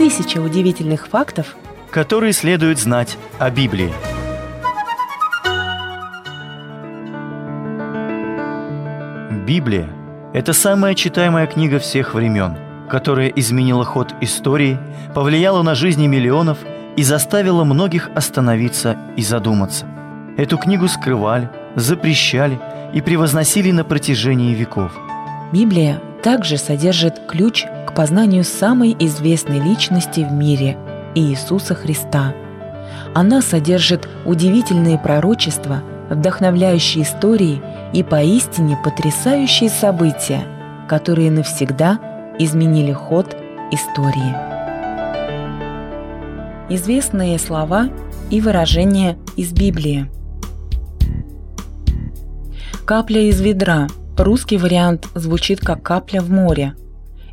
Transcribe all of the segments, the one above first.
Тысяча удивительных фактов, которые следует знать о Библии. Библия – это самая читаемая книга всех времен, которая изменила ход истории, повлияла на жизни миллионов и заставила многих остановиться и задуматься. Эту книгу скрывали, запрещали и превозносили на протяжении веков. Библия также содержит ключ познанию самой известной личности в мире – Иисуса Христа. Она содержит удивительные пророчества, вдохновляющие истории и поистине потрясающие события, которые навсегда изменили ход истории. Известные слова и выражения из Библии. Капля из ведра. Русский вариант звучит как капля в море.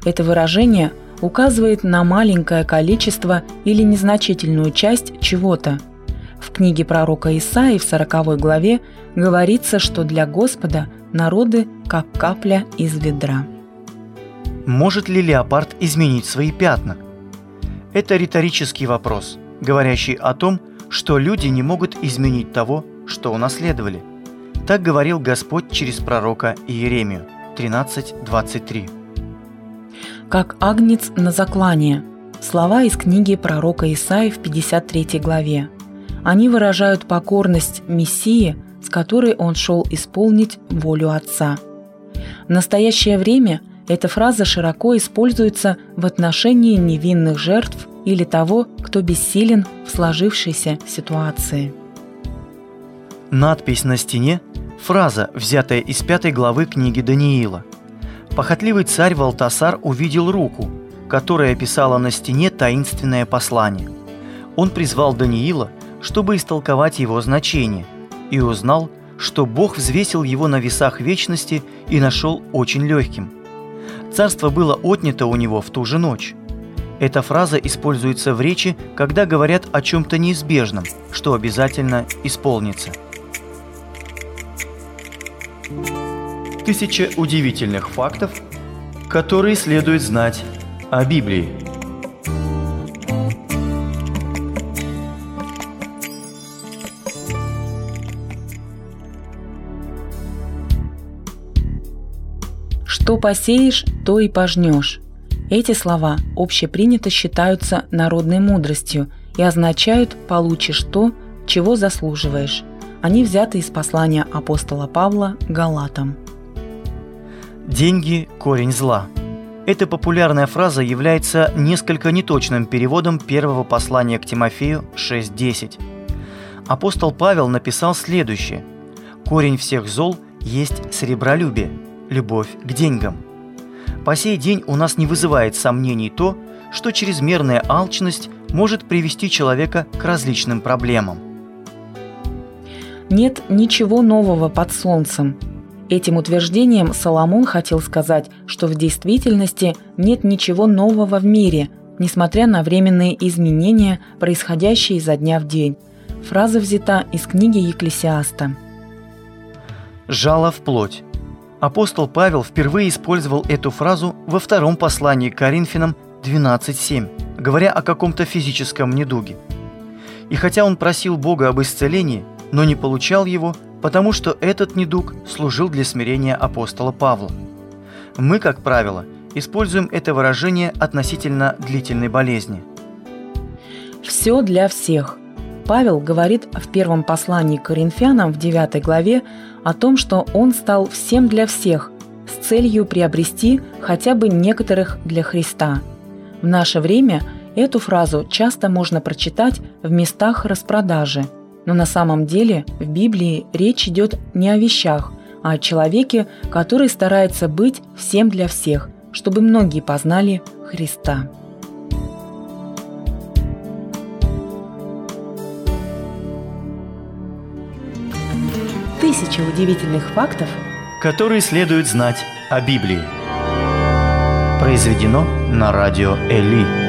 Это выражение указывает на маленькое количество или незначительную часть чего-то. В книге пророка Исаии в 40 главе говорится, что для Господа народы как капля из ведра. Может ли леопард изменить свои пятна? Это риторический вопрос, говорящий о том, что люди не могут изменить того, что унаследовали. Так говорил Господь через пророка Иеремию 13.23 как агнец на заклание. Слова из книги пророка Исаи в 53 главе. Они выражают покорность Мессии, с которой он шел исполнить волю Отца. В настоящее время эта фраза широко используется в отношении невинных жертв или того, кто бессилен в сложившейся ситуации. Надпись на стене – фраза, взятая из пятой главы книги Даниила – Похотливый царь Валтасар увидел руку, которая писала на стене таинственное послание. Он призвал Даниила, чтобы истолковать его значение, и узнал, что Бог взвесил его на весах вечности и нашел очень легким. Царство было отнято у него в ту же ночь. Эта фраза используется в речи, когда говорят о чем-то неизбежном, что обязательно исполнится – Тысяча удивительных фактов, которые следует знать о Библии. Что посеешь, то и пожнешь. Эти слова общепринято считаются народной мудростью и означают «получишь то, чего заслуживаешь». Они взяты из послания апостола Павла Галатам. «Деньги – корень зла». Эта популярная фраза является несколько неточным переводом первого послания к Тимофею 6.10. Апостол Павел написал следующее. «Корень всех зол есть сребролюбие, любовь к деньгам». По сей день у нас не вызывает сомнений то, что чрезмерная алчность может привести человека к различным проблемам. Нет ничего нового под солнцем, Этим утверждением Соломон хотел сказать, что в действительности нет ничего нового в мире, несмотря на временные изменения, происходящие изо дня в день. Фраза взята из книги Екклесиаста. «Жало в плоть». Апостол Павел впервые использовал эту фразу во втором послании к Коринфянам 12.7, говоря о каком-то физическом недуге. И хотя он просил Бога об исцелении, но не получал его – потому что этот недуг служил для смирения апостола Павла. Мы, как правило, используем это выражение относительно длительной болезни. «Все для всех». Павел говорит в первом послании к Коринфянам в 9 главе о том, что он стал всем для всех с целью приобрести хотя бы некоторых для Христа. В наше время эту фразу часто можно прочитать в местах распродажи – но на самом деле в Библии речь идет не о вещах, а о человеке, который старается быть всем для всех, чтобы многие познали Христа. Тысяча удивительных фактов, которые следует знать о Библии. Произведено на радио Эли.